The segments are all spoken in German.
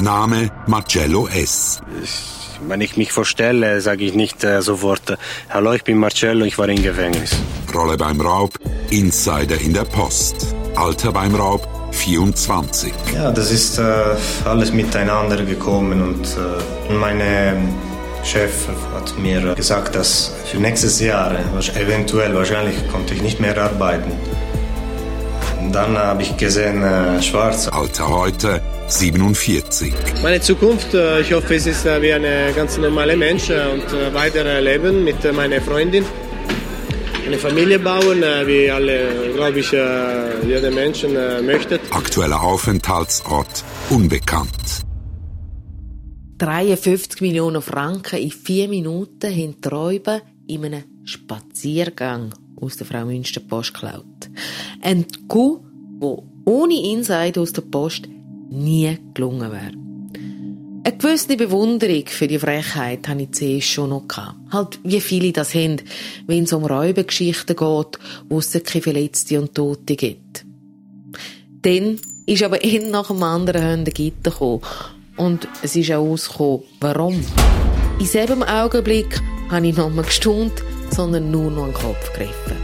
Name Marcello S. Wenn ich mich vorstelle, sage ich nicht äh, sofort, äh, hallo, ich bin Marcello, ich war im Gefängnis. Rolle beim Raub, Insider in der Post. Alter beim Raub, 24. Ja, das ist äh, alles miteinander gekommen und äh, meine Chef hat mir gesagt, dass für nächstes Jahr eventuell wahrscheinlich konnte ich nicht mehr arbeiten. Dann habe ich gesehen äh, schwarz. Alter heute 47. Meine Zukunft, äh, ich hoffe, es ist äh, wie eine ganz normale Mensch äh, und äh, weiter leben mit meiner Freundin. Eine Familie bauen, wie alle, glaube ich, jeder Mensch möchte. Aktueller Aufenthaltsort unbekannt. 53 Millionen Franken in vier Minuten Räuber in einem Spaziergang aus der Frau Münster Post geklaut. Ein Coup, wo ohne Insight aus der Post nie gelungen wäre. Eine gewisse Bewunderung für die Frechheit hatte ich zuerst schon noch gehabt. Halt, wie viele das haben, wenn es um Räubergeschichten geht, wo es keine Verletzte und Tote gibt. Dann ist aber ein nach dem anderen Hände Gitter gekommen. Und es ist auch ausgekommen, warum. In selben Augenblick habe ich mehr gestaunt, sondern nur noch an den Kopf gegriffen.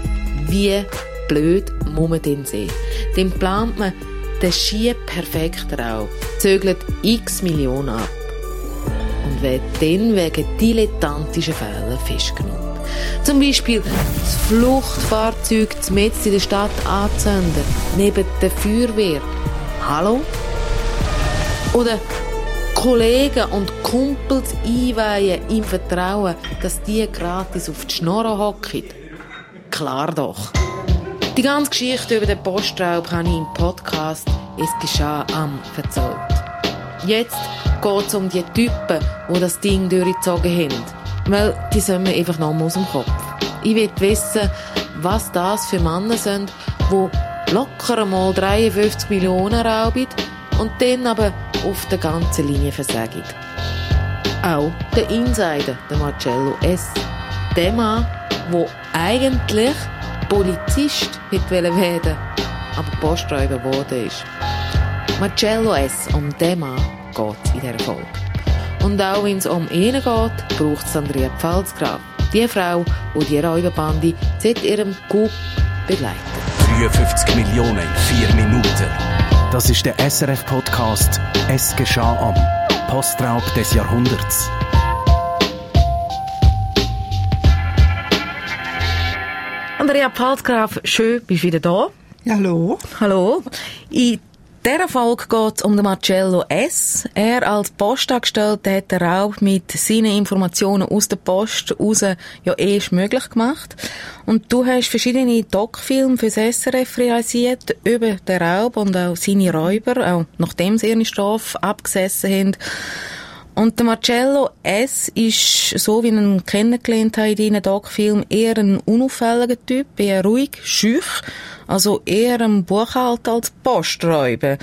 Wie blöd muss man denn sehen? Dann plant man den schier perfekten Raum, zögert x Millionen ab und wird dann wegen dilettantischen Fällen festgenommen. Zum Beispiel das Fluchtfahrzeug mitten in der Stadt anzünden, neben der Feuerwehr. Hallo? Oder Kollegen und Kumpels einweihen im Vertrauen, dass die gratis auf die Schnorre hocken. Klar doch. Die ganze Geschichte über den Postraub habe ich im Podcast «Es geschah am» erzählt. Jetzt geht es um die Typen, die das Ding durchgezogen haben. Weil die sind mir einfach noch aus dem Kopf. Ich will wissen, was das für Männer sind, die locker mal 53 Millionen rauben und dann aber auf der ganzen Linie versagen. Auch der Insider, der Marcello S. Der Mann, der eigentlich Polizist werden aber Posträuber geworden ist. Marcello S. um den Mann geht es in dieser Folge. Und auch wenn es um ihn geht, braucht es Andrea Pfalzgraf. Die Frau, die die Räuberbande seit ihrem Coup begleitet. 53 Millionen in 4 Minuten. Das ist der SRF-Podcast «Es geschah am» Postraub des Jahrhunderts. Andrea Palsgraf, schön, bist du wieder da. Ja, hallo. Hallo. In dieser Folge geht es um den Marcello S. Er als Postangestellter hat den Raub mit seinen Informationen aus der Post raus ja erst möglich gemacht. Und du hast verschiedene Doc-Filme fürs SRF realisiert über den Raub und auch seine Räuber, auch nachdem sie ihre Strafe abgesessen haben. Und der Marcello S. ist, so wie ich ihn kennengelernt habe in deinen Doc-Film, eher ein unauffälliger Typ, eher ruhig, schüch, also eher ein Buchhalter als Posträuber.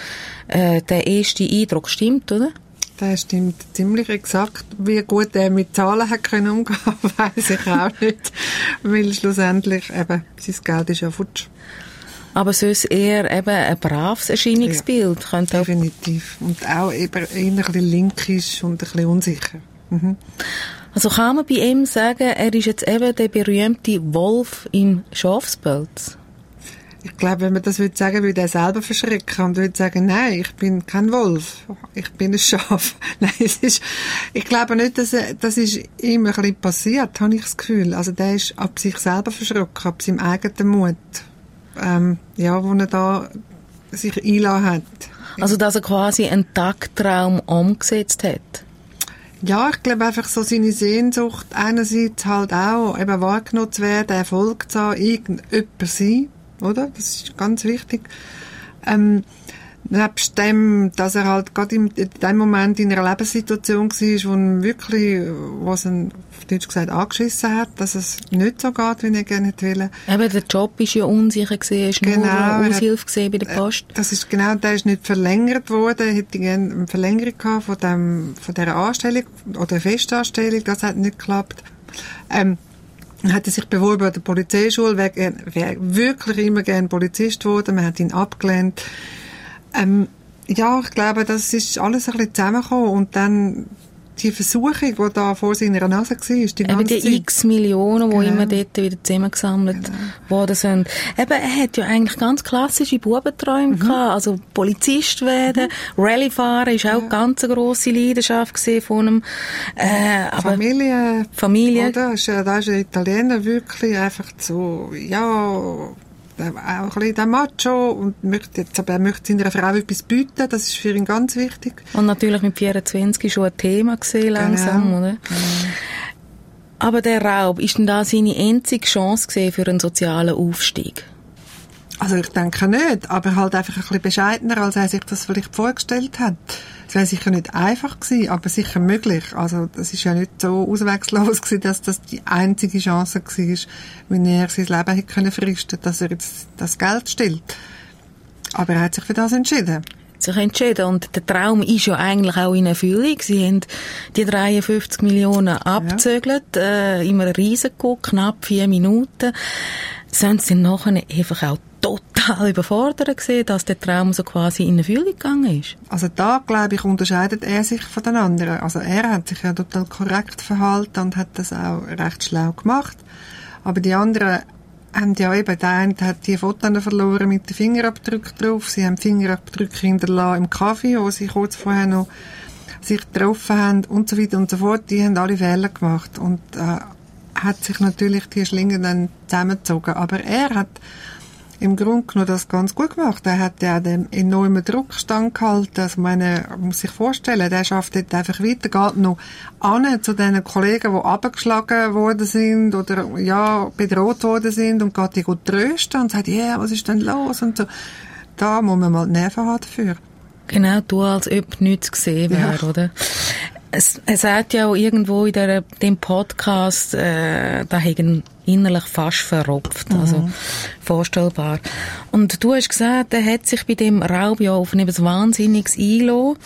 Äh, der erste Eindruck stimmt, oder? Das stimmt ziemlich exakt. Wie gut er mit Zahlen hat können umgehen, weiß ich auch nicht. Weil schlussendlich eben, sein Geld ist ja futsch. Aber sonst eher eben ein braves Erscheinungsbild. Ja, definitiv. Und auch eben eher ein bisschen linkisch und ein bisschen unsicher. Mhm. Also kann man bei ihm sagen, er ist jetzt eben der berühmte Wolf im Schafspelz? Ich glaube, wenn man das würde sagen, würde er selber verschrecken und würde sagen, nein, ich bin kein Wolf, ich bin ein Schaf. nein, es ist, ich glaube nicht, dass er, das ist ihm ein bisschen passiert, habe ich das Gefühl. Also der ist ab sich selber verschrocken, ab seinem eigenen Mut ähm, ja, wo er da sich einlassen hat. Also, dass er quasi einen Tagtraum umgesetzt hat? Ja, ich glaube einfach so seine Sehnsucht einerseits halt auch eben wahrgenommen zu werden, Erfolg zu haben, irgendjemand sein, oder? Das ist ganz wichtig. Ähm, nebst dem, dass er halt gerade in dem Moment in einer Lebenssituation war, wo er wirklich, was ihn, auf Deutsch gesagt, angeschissen hat, dass es nicht so geht, wie er gerne hätte wollen. Eben, der Job war ja unsicher gewesen, ist genau, nur Aushilfe gesehen bei der äh, Post. Das ist genau, der ist nicht verlängert worden, hätte gerne eine Verlängerung gehabt von dem, von dieser Anstellung, oder Festanstellung, das hat nicht geklappt. Ähm, hat er sich beworben an der Polizeischule, wäre wirklich immer gerne Polizist geworden, man hat ihn abgelehnt. Ähm, Ja, ich glaube, das ist alles ein bisschen zusammengekommen und dann die Versuchung, die da vor seiner Nase war, die ganze Eben die Zeit. x Millionen, die Genau. immer dort wieder zusammengesammelt worden sind. Eben, er hat ja eigentlich ganz klassische Bubenträume Mhm. gehabt. Also Polizist werden, Rallye-Fahren ist auch ganz eine grosse Leidenschaft von ihm. Äh, Familie, Familie. Oder? Ist, ja- Da ist ein Italiener wirklich einfach so, ja, der- auch ein bisschen der Macho und möchte jetzt, aber er möchte seiner Frau etwas bieten, das ist für ihn ganz wichtig. Und natürlich mit 24 schon ein Thema gesehen langsam, Genau. oder? Aber der Raub, ist denn da seine einzige Chance für einen sozialen Aufstieg? Also ich denke nicht, aber halt einfach ein bisschen bescheidener, als er sich das vielleicht vorgestellt hat. Es wäre sicher nicht einfach gewesen, aber sicher möglich. Also das ist ja nicht so ausweglos gewesen, dass das die einzige Chance war, wenn er sein Leben hätte können fristen, dass er jetzt das Geld stillt. Aber er hat sich für das entschieden. sich entschieden. Und der Traum ist ja eigentlich auch in Erfüllung. Sie haben die 53 Millionen abgezögert, äh, immer Risiko, knapp vier Minuten. Sind sie nachher einfach auch total überfordert gesehen, dass der Traum so quasi in Erfüllung gegangen ist? Also da, glaube ich, unterscheidet er sich von den anderen. Also er hat sich ja total korrekt verhalten und hat das auch recht schlau gemacht. Aber die anderen haben ja eben, der eine hat die Fotos verloren mit den Fingerabdrücken drauf. Sie haben Fingerabdrücke hinterlassen im Kaffee, wo sie kurz vorher noch sich getroffen haben und so weiter und so fort. Die haben alle Fehler gemacht und äh, hat sich natürlich die Schlinge dann zusammengezogen. Aber er hat im Grunde genommen das ganz gut gemacht. Er hat ja den enormen Druck standgehalten. Also meine, man muss sich vorstellen, der schafft dort einfach weiter, geht noch an zu den Kollegen, die abgeschlagen worden sind oder, ja, bedroht worden sind und geht die gut trösten und sagt, ja, yeah, was ist denn los und so. Da muss man mal die Nerven haben dafür. Genau, du als ob nichts gesehen wäre, Ja. oder? Es, er sagt ja auch irgendwo in der, dem Podcast, äh, da hätten innerlich fast verropft, also vorstellbar. Und du hast gesagt, er hat sich bei dem Raub ja auf etwas Wahnsinniges eingelassen.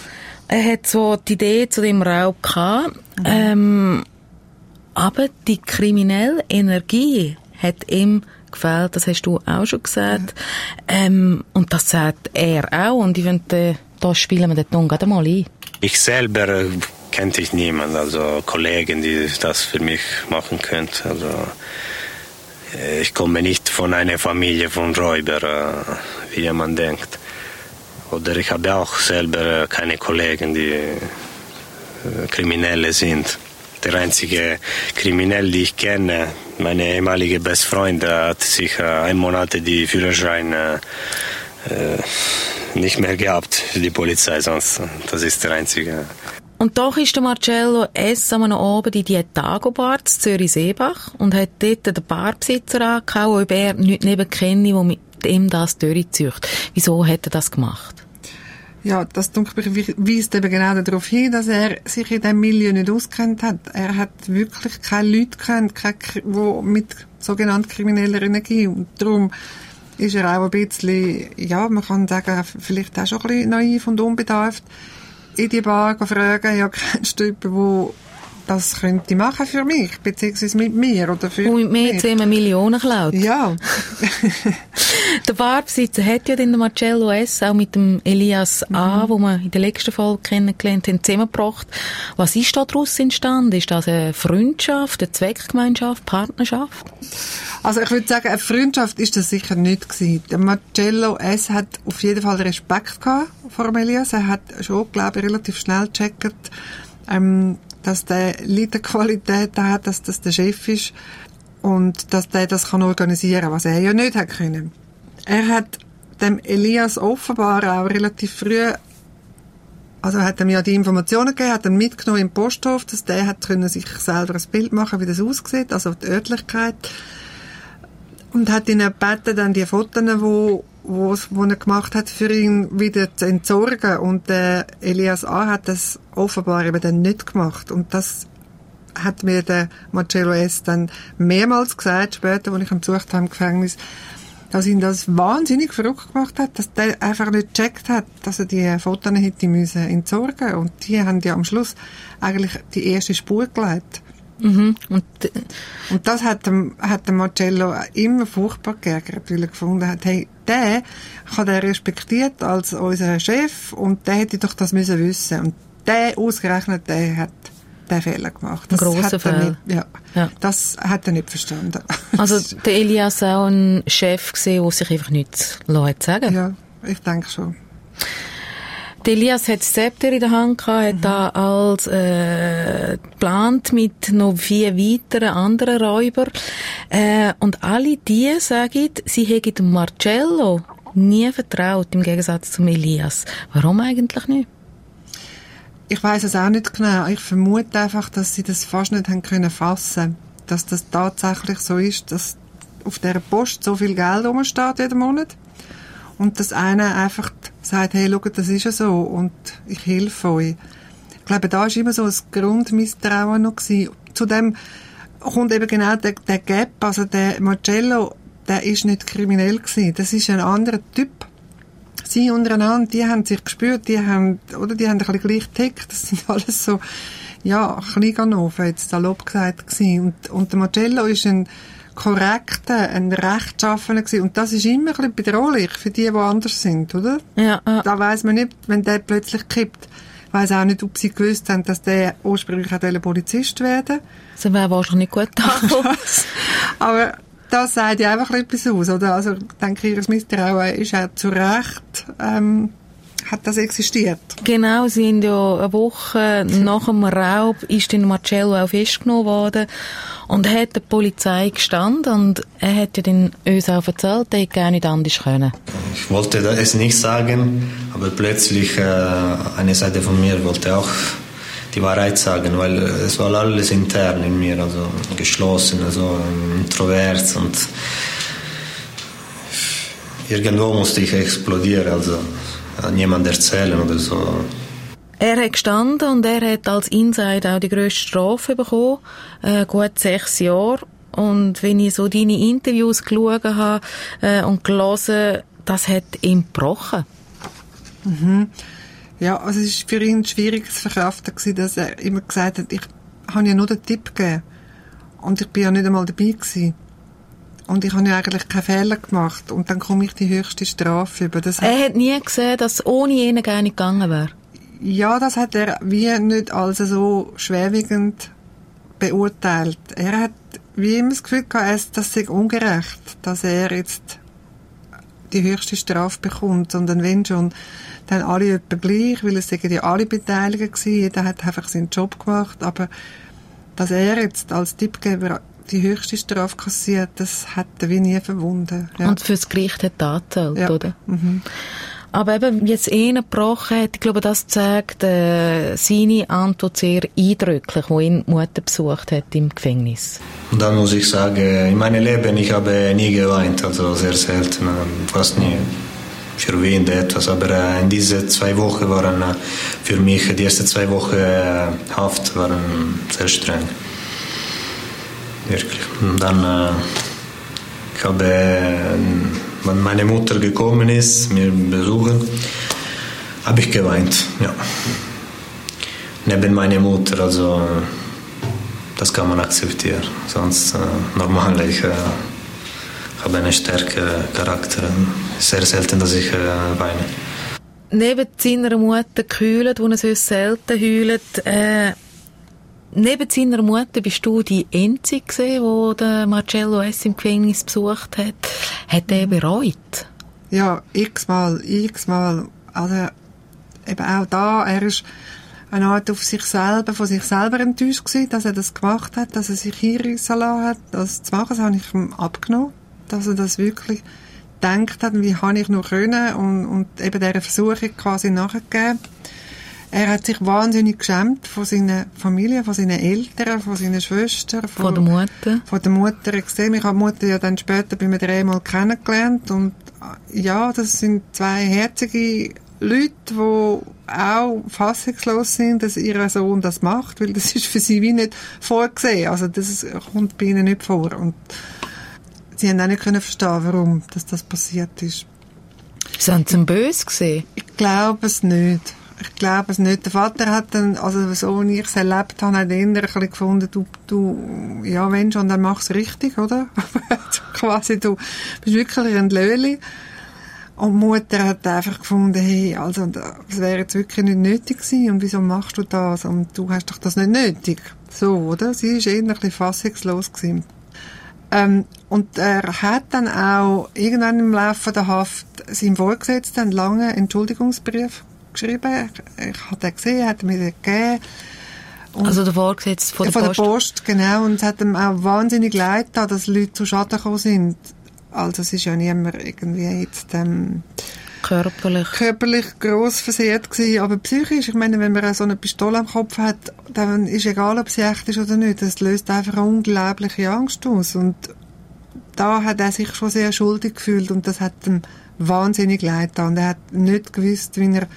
Er hat so die Idee zu dem Raub gehabt, ähm, aber die kriminelle Energie hat ihm gefällt, das hast du auch schon gesagt. Ähm, und das sagt er auch. Und ich finde, äh, da spielen wir den Ton gerade mal ein. Ich selber äh, kannte ich niemand, also Kollegen, die das für mich machen könnten. Also äh, ich komme nicht von einer Familie von Räuber, äh, wie man denkt. Oder ich habe auch selber äh, keine Kollegen, die Kriminelle sind. Der einzige Kriminell, die ich kenne, meine ehemalige Bestfreund, hat sich ein Monat die Führerschein nicht mehr gehabt für die Polizei, sonst das ist der einzige. Und doch ist der Marcello S. am Abend in die Tago-Bar zu Zürich-Seebach und hat dort den Barbesitzer angehauen, ob er nicht neben kenne, der mit ihm das durchzieht. Wieso hat er das gemacht? Ja, das weist eben genau darauf hin, dass er sich in diesem Milieu nicht auskennt hat. Er hat wirklich keine Leute keine, die mit sogenannten krimineller Energie. Und darum ist er auch ein bisschen, ja, man kann sagen, vielleicht auch schon ein bisschen naiv und unbedarft in die Bar fragen, ja, kennst du jemanden, wo das könnte machen für mich, beziehungsweise mit mir oder für Und mit mir zusammen Millionen klaut. Ja. Der Barbesitzer hat ja den Marcello S. auch mit dem Elias A., wo wir in der letzten Folge kennengelernt haben, zusammengebracht. Was ist da daraus entstanden? Ist das eine Freundschaft, eine Zweckgemeinschaft, Partnerschaft? Also ich würde sagen, eine Freundschaft ist das sicher nicht gewesen. Der Marcello S. hat auf jeden Fall Respekt gehabt vor dem Elias. Er hat schon, glaube ich, relativ schnell gecheckt, ähm, dass der Leiterqualitäten hat, dass das der Chef ist und dass der das kann organisieren, was er ja nicht hat können. Er hat dem Elias offenbar auch relativ früh also er hat ihm ja die Informationen gegeben, hat ihn mitgenommen im Posthof, dass der hat können sich selber ein Bild machen, wie das aussieht, also die Örtlichkeit. Und hat ihn gebeten, dann die Fotos, wo, wo, wo er gemacht hat, für ihn wieder zu entsorgen. Und der Elias A. hat das offenbar eben dann nicht gemacht. Und das hat mir der Marcello S. dann mehrmals gesagt, später, als ich ihn besucht habe im Gefängnis, dass ihn das wahnsinnig verrückt gemacht hat, dass der einfach nicht gecheckt hat, dass er die Fotos hätte müssen entsorgen und die haben ja am Schluss eigentlich die erste Spur gelegt. Mhm. Und, Und das hat, dem, hat der Marcello immer furchtbar geärgert, weil er gefunden hat, hey, der hat er respektiert als unser Chef und der hätte doch das müssen wissen. Und der ausgerechnet, der hat den Fehler gemacht. Das Ein grosser hat er Fehler. Nicht, ja, Ja. Das hat er nicht verstanden. Also der Elias auch ein Chef gesehen, der sich einfach nichts hat sagen. ja, ich denke schon. Der Elias hat das Zepter in der Hand gehabt, hat da als äh, geplant mit noch vier weiteren anderen Räubern. Äh, und alle die sagen, sie hätten Marcello nie vertraut, im Gegensatz zum Elias. Warum eigentlich nicht? Ich weiß es auch nicht genau. Ich vermute einfach, dass sie das fast nicht haben können fassen, dass das tatsächlich so ist, dass auf der Post so viel Geld rumsteht jeden Monat und dass einer einfach sagt, hey, schaut, das ist ja so und ich helfe euch. Ich glaube, da ist immer so ein Grundmisstrauen noch gewesen. Zudem kommt eben genau der, der Gap, also der Marcello, der ist nicht kriminell gewesen. Das ist ein anderer Typ sie untereinander, die haben sich gespürt, die haben, oder die haben ein bisschen gleich tickt. Das sind alles so, ja, Kleinganoven, jetzt salopp gesagt gewesen. Und, und der Marcello ist ein korrekter, ein rechtschaffener gewesen. Und das ist immer ein bisschen bedrohlich für die, die anders sind, oder? Ja, äh, Da weiß man nicht, wenn der plötzlich kippt. Ich weiss auch nicht, ob sie gewusst haben, dass der ursprünglich auch Polizist werden sie wäre wahrscheinlich nicht gut angekommen. Aber das sagt ja einfach etwas aus, oder? Also, ich denke, ihr Misstrauen ist auch zu Recht, ähm, hat das existiert. Genau, sie sind ja eine Woche nach dem Raub ist dann Marcello auch festgenommen worden und hat der Polizei gestanden und er hat ja dann uns auch erzählt, er hätte gar nicht anders können. Ich wollte es nicht sagen, aber plötzlich äh, eine Seite von mir wollte auch die Wahrheit sagen, weil äh, es war alles intern in mir, also geschlossen, also introvert und irgendwo musste ich explodieren, also an jemand erzählen oder so. Er hat gestanden und er hat als Inside auch die grösste Strafe bekommen, äh, gut sechs Jahre. Und wenn ich so deine Interviews geschaut habe äh, und gelesen, das hat ihm gebrochen. Ja, also es war für ihn schwierig zu verkraften, gewesen, dass er immer gesagt hat, ich habe ja nur den Tipp gegeben. Und ich bin ja nicht einmal dabei gewesen. Und ich habe ja eigentlich keinen Fehler gemacht. Und dann komme ich die höchste Strafe über. Das Er hat nie gesehen, dass es ohne ihn gar nicht gegangen wäre. ja, das hat er wie nicht als so schwerwiegend beurteilt. Er hat wie immer das Gefühl gehabt, es- das sei ungerecht, dass er jetzt die höchste Strafe bekommt, sondern wenn schon, dann alle etwa gleich, weil es sind ja alle Beteiligten gewesen, jeder hat einfach seinen Job gemacht, aber dass er jetzt als Tippgeber die höchste Strafe kassiert, das hat er wie nie verwunden. Ja. Und fürs Gericht hat er angezählt, Ja. oder? Aber eben, wie es ihn gebrochen hat, ich glaube, das zeigt äh, seine Antwort sehr eindrücklich, wo ihn Mutter besucht hat im Gefängnis. Und dann muss ich sagen, in meinem Leben, ich habe nie geweint, also sehr selten, ähm, fast nie verweint etwas. Aber äh, in diese zwei Wochen waren äh, für mich, die ersten zwei Wochen äh, Haft waren sehr streng. Wirklich. Und dann, äh, ich habe, äh, wenn meine Mutter gekommen ist, mir besuchen, habe ich geweint, ja. Neben meiner Mutter, also das kann man akzeptieren. Sonst äh, normal, ich äh, habe einen starken Charakter. Sehr selten, dass ich äh, weine. Neben seiner Mutter gehüllt, wo er sonst selten heult, äh, neben seiner Mutter bist du die Einzige der Marcello S. im Gefängnis besucht hat. Hat er bereut? Ja, x-mal, x-mal. Also, eben auch da, er ist eine Art auf sich selber, von sich selber enttäuscht gewesen, dass er das gemacht hat, dass er sich hinreissen lassen hat, das zu machen. Das habe ich ihm abgenommen, dass er das wirklich gedacht hat, wie habe ich nur können und, und eben dieser Versuchung quasi nachgegeben. Er hat sich wahnsinnig geschämt von seiner Familie, von seinen Eltern, von seinen Schwestern, Von der Mutter? von der Mutter gesehen. Ich habe die Mutter ja dann später bei mir dreimal kennengelernt und äh, ja, das sind zwei herzige Leute, die auch fassungslos sind, dass ihr Sohn das macht, weil das ist für sie wie nicht vorgesehen. Also das kommt bei ihnen nicht vor und sie haben auch nicht können verstehen, warum dass das passiert ist. Sind sie böse gesehen? Ich glaube es nicht. Ich glaube es nicht. Der Vater hat dann, also so wie ich es erlebt habe, hat er ein bisschen gefunden, du, du, ja, wenn schon, dann mach's richtig, oder? Quasi, du bist wirklich ein Löli. Und die Mutter hat einfach gefunden, hey, also, das wäre jetzt wirklich nicht nötig gewesen. Und wieso machst du das? Und du hast doch das nicht nötig. So, oder? Sie ist eher ein bisschen fassungslos gewesen. Ähm, und er hat dann auch irgendwann im Laufe der Haft seinem Vorgesetzten einen langen Entschuldigungsbrief geschrieben. Ich, habe den gesehen, hat mir den gegeben. Und also der Vorgesetzte von der von Post? der Post, genau. Und es hat ihm auch wahnsinnig leid getan, dass Leute zu Schaden gekommen sind. Also es ist ja niemand irgendwie jetzt ähm, Körperlich. körperlich gross versehrt gewesen, aber psychisch, ich meine, wenn man so eine Pistole am Kopf hat, dann ist egal, ob sie echt ist oder nicht, das löst einfach eine unglaubliche Angst aus und da hat er sich schon sehr schuldig gefühlt und das hat ihm wahnsinnig leid getan. Und er hat nicht gewusst, wie er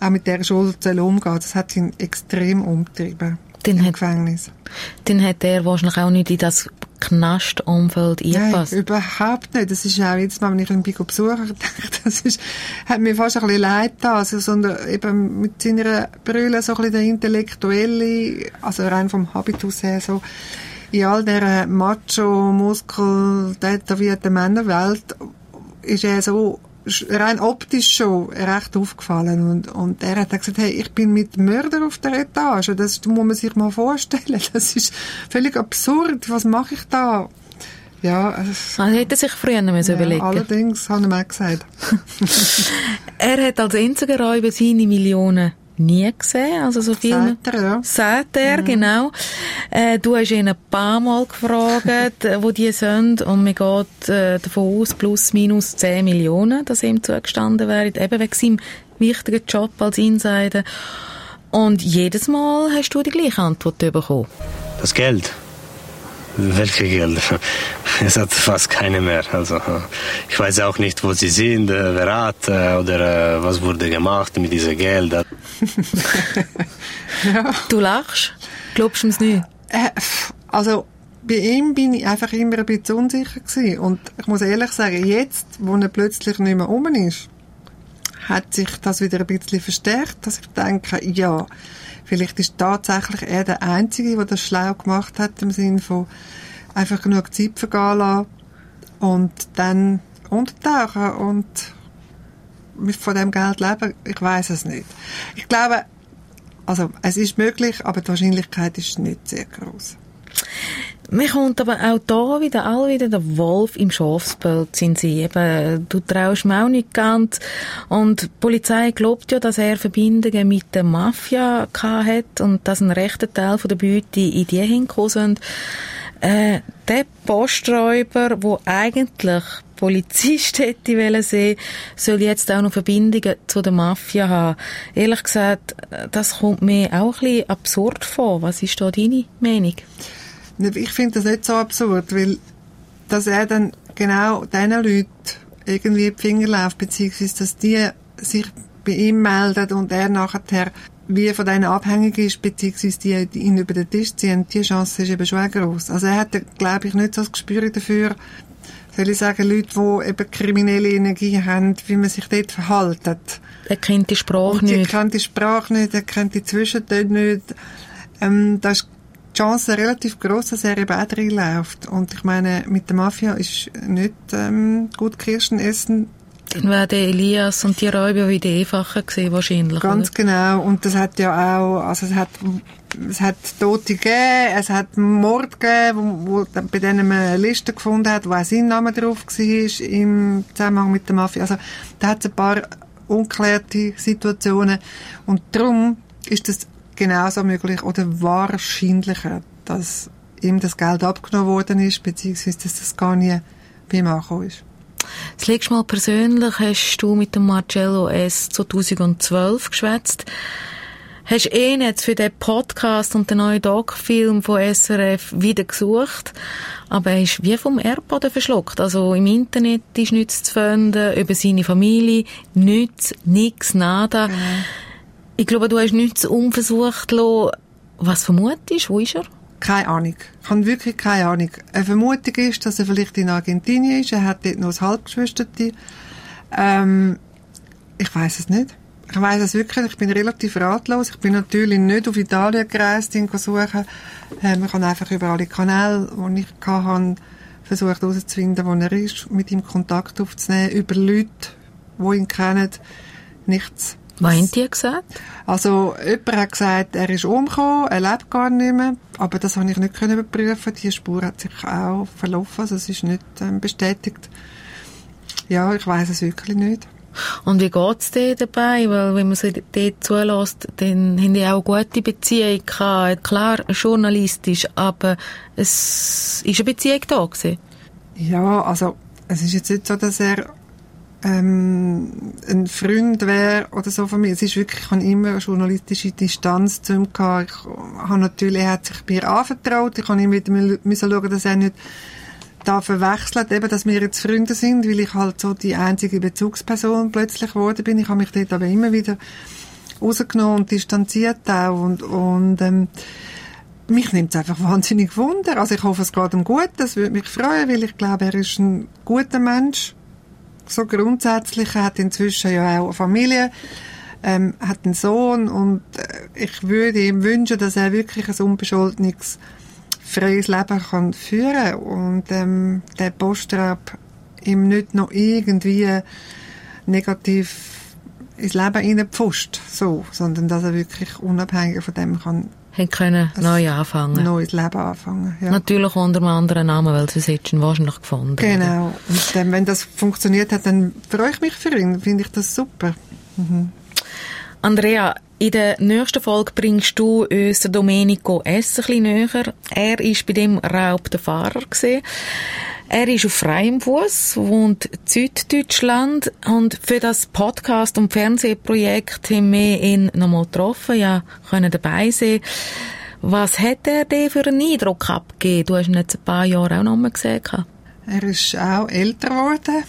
auch mit dieser Schuld umgehen. Das hat ihn extrem umgetrieben Den im hat- Gefängnis. Dann hat er wahrscheinlich auch nicht in das Knastumfeld Nein, eingepasst. überhaupt nicht. Das ist auch Mal, wenn ich ihn besuche, denke das ist, hat mir fast ein bisschen leid getan. Also, sondern eben mit seiner Brille so ein bisschen der Intellektuelle, also rein vom Habitus her so, in all dieser Macho, Muskel, tätowierten Männerwelt ist er so rein optisch schon recht aufgefallen. Und, und er hat dann gesagt, hey, ich bin mit Mörder auf der Etage, das muss man sich mal vorstellen, das ist völlig absurd, was mache ich da? Ja, es- Also hätte er sich früher müssen ja überlegen allerdings, habe ich mir gesagt. Er hat als einziger Räuber seine Millionen nie gesehen, also so viel. Sagt er, ja. Sagt er, Mhm. genau. Äh, du hast ihn ein paar Mal gefragt, wo die sind, und man geht äh, davon aus, plus minus 10 Millionen, dass ihm zugestanden wären, eben wegen seinem wichtigen Job als Insider. Und jedes Mal hast du die gleiche Antwort bekommen. Das Geld. Welche Geld? Es hat fast keine mehr. Also ich weiß auch nicht, wo sie sind, äh, wer hat äh, oder äh, was wurde gemacht mit diesem Geld. Du lachst? Glaubst du mir's nicht? Äh, also, bei ihm bin ich einfach immer ein bisschen unsicher gewesen. Und ich muss ehrlich sagen, jetzt, wo er plötzlich nicht mehr rum ist, hat sich das wieder ein bisschen verstärkt, dass ich denke, ja, vielleicht ist tatsächlich er der Einzige, der das schlau gemacht hat, im Sinne von einfach genug Zeit vergehen lassen und dann untertauchen und von dem Geld leben. Ich weiß es nicht. Ich glaube, also es ist möglich, aber die Wahrscheinlichkeit ist nicht sehr groß. Mir kommt aber auch da wieder all wieder der Wolf im Schafspelz in sie. Eben, du traust mir auch nicht ganz. Und die Polizei glaubt ja, dass er Verbindungen mit der Mafia hat und dass ein rechter Teil von der Beute in die hingekommen sind. Äh, der Posträuber, wo eigentlich Polizist hätte wollen sehen, soll jetzt auch noch Verbindungen zu der Mafia haben. Ehrlich gesagt, das kommt mir auch ein bisschen absurd vor. Was ist da deine Meinung? Ich finde das nicht so absurd, weil dass er dann genau diesen Leuten irgendwie die Finger läuft, beziehungsweise dass die sich bei ihm melden und er nachher wie von denen abhängig ist, beziehungsweise die, die ihn über den Tisch ziehen, die Chance ist eben schon gross. Also er hat, glaube ich, nicht so das Gespür dafür, soll ich sagen, Leute, die eben kriminelle Energie haben, wie man sich dort verhaltet. Er kennt die Sprache nicht. kennt die Sprache nicht, er kennt die Zwischentöne nicht. Ähm, da ist die Chance relativ groß, dass er eben auch reinläuft. Und ich meine, mit der Mafia ist nicht ähm, gut Kirschen essen. Dann werden Elias und die Räuber wieder einfacher gesehen wahrscheinlich. Ganz oder? genau. Und das hat ja auch, also es hat, es hat Tote gegeben, es hat Mord gegeben, wo, wo bei denen man eine Liste gefunden hat, wo auch sein Name drauf war im Zusammenhang mit der Mafia. Also da hat es ein paar unklärte Situationen. Und darum ist es genauso möglich oder wahrscheinlicher, dass ihm das Geld abgenommen worden ist, beziehungsweise dass das gar nie bei ihm angekommen ist. Das letzte Mal persönlich hast du mit dem Marcello S. 2012 geschwätzt. Hast ihn jetzt für den Podcast und den neuen Doc-Film von SRF wieder gesucht, aber er ist wie vom Erdboden verschluckt. Also im Internet ist nichts zu finden, über seine Familie, nichts, nix, nada. Ich glaube, du hast nichts unversucht lassen. Was vermutest Wo ist er? Keine Ahnung. Ich habe wirklich keine Ahnung. Eine Vermutung ist, dass er vielleicht in Argentinien ist. Er hat dort noch ein Halbgeschwisterte. Ähm, ich weiß es nicht. Ich weiß es wirklich. Ich bin relativ ratlos. Ich bin natürlich nicht auf Italien gereist, ihn zu suchen. Ähm, ich habe einfach über alle Kanäle, die ich hatte, versucht herauszufinden, wo er ist, mit ihm Kontakt aufzunehmen, über Leute, die ihn kennen, nichts. Was haben die gesagt? Also, jemand hat gesagt, er ist umgekommen, er lebt gar nicht mehr. Aber das habe ich nicht können überprüfen. Die Spur hat sich auch verlaufen. Also, es ist nicht ähm, bestätigt. Ja, ich weiß es wirklich nicht. Und wie geht's dir dabei? Weil, wenn man sie dort zulässt, dann haben die auch gute Beziehungen gehabt. Klar, journalistisch, aber es ist eine Beziehung da gewesen. Ja, also, es ist jetzt nicht so, dass er ähm, ein Freund wäre oder so von mir. Es ist wirklich, ich habe immer eine journalistische Distanz zu ihm gehabt. Ich habe natürlich, er hat sich mir anvertraut. Ich habe ihm wieder müssen schauen, dass er nicht da verwechselt, eben, dass wir jetzt Freunde sind, weil ich halt so die einzige Bezugsperson plötzlich geworden bin. Ich habe mich dort aber immer wieder rausgenommen und distanziert auch und, und ähm, mich nimmt es einfach wahnsinnig Wunder. Also ich hoffe, es geht ihm gut. Das würde mich freuen, weil ich glaube, er ist ein guter Mensch so grundsätzlich. Er hat inzwischen ja auch eine Familie, ähm, hat einen Sohn und äh, ich würde ihm wünschen, dass er wirklich ein unbescholtenes, freies Leben kann führen und ähm, der Postraub ihm nicht noch irgendwie negativ ins Leben hineinpfuscht, so, sondern dass er wirklich unabhängig von dem kann haben können neu anfangen. Neues Leben anfangen, ja. Natürlich unter einem anderen Namen, weil hättest du ihn wahrscheinlich gefunden. Genau. Oder? Und ähm, wenn das funktioniert hat, dann freue ich mich für ihn. Finde ich das super. Mhm. Andrea, in der nächsten Folge bringst du uns Domenico S. ein bisschen näher. Er war bei dem Raub der Fahrer. Gewesen. Er ist auf freiem Fuß, wohnt in Süddeutschland und für das Podcast- und Fernsehprojekt haben wir ihn nochmal getroffen, ja, können dabei sein. Was hat er dir für einen Eindruck abgegeben? Du hast ihn jetzt ein paar Jahre auch noch mal gesehen. Er ist auch älter geworden.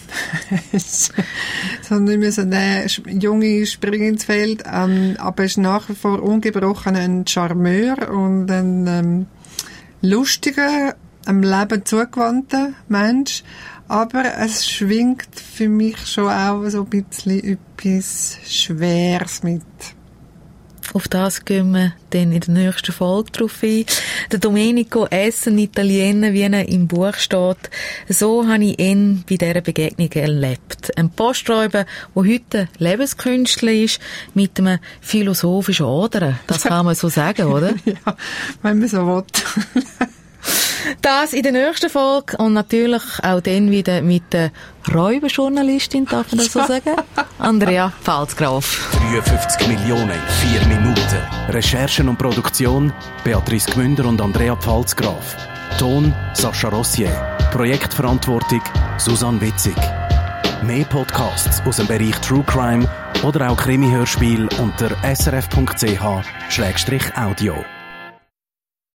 so nicht mehr so ein junge Spring ins Feld, ähm, aber er ist nach wie vor ungebrochen ein Charmeur und ein ähm, lustiger einem Leben zugewandter Mensch. Aber es schwingt für mich schon auch so ein bisschen etwas Schweres mit. Auf das gehen wir dann in der nächsten Folge drauf ein. Der Domenico ein Italiener, wie er im Buch steht, so habe ich ihn bei dieser Begegnung erlebt. Ein Posträuber, der heute Lebenskünstler ist, mit einem philosophischen Oder. Das kann man so sagen, oder? ja, wenn man so will. Das in der nächsten Folge und natürlich auch dann wieder mit der Räuberjournalistin, darf man das so sagen? Andrea Pfalzgraf. 53 Millionen, 4 Minuten. Recherchen und Produktion Beatrice Gmünder und Andrea Pfalzgraf. Ton Sascha Rossier. Projektverantwortung Susanne Witzig. Mehr Podcasts aus dem Bereich True Crime oder auch Krimi-Hörspiel unter srf.ch-audio.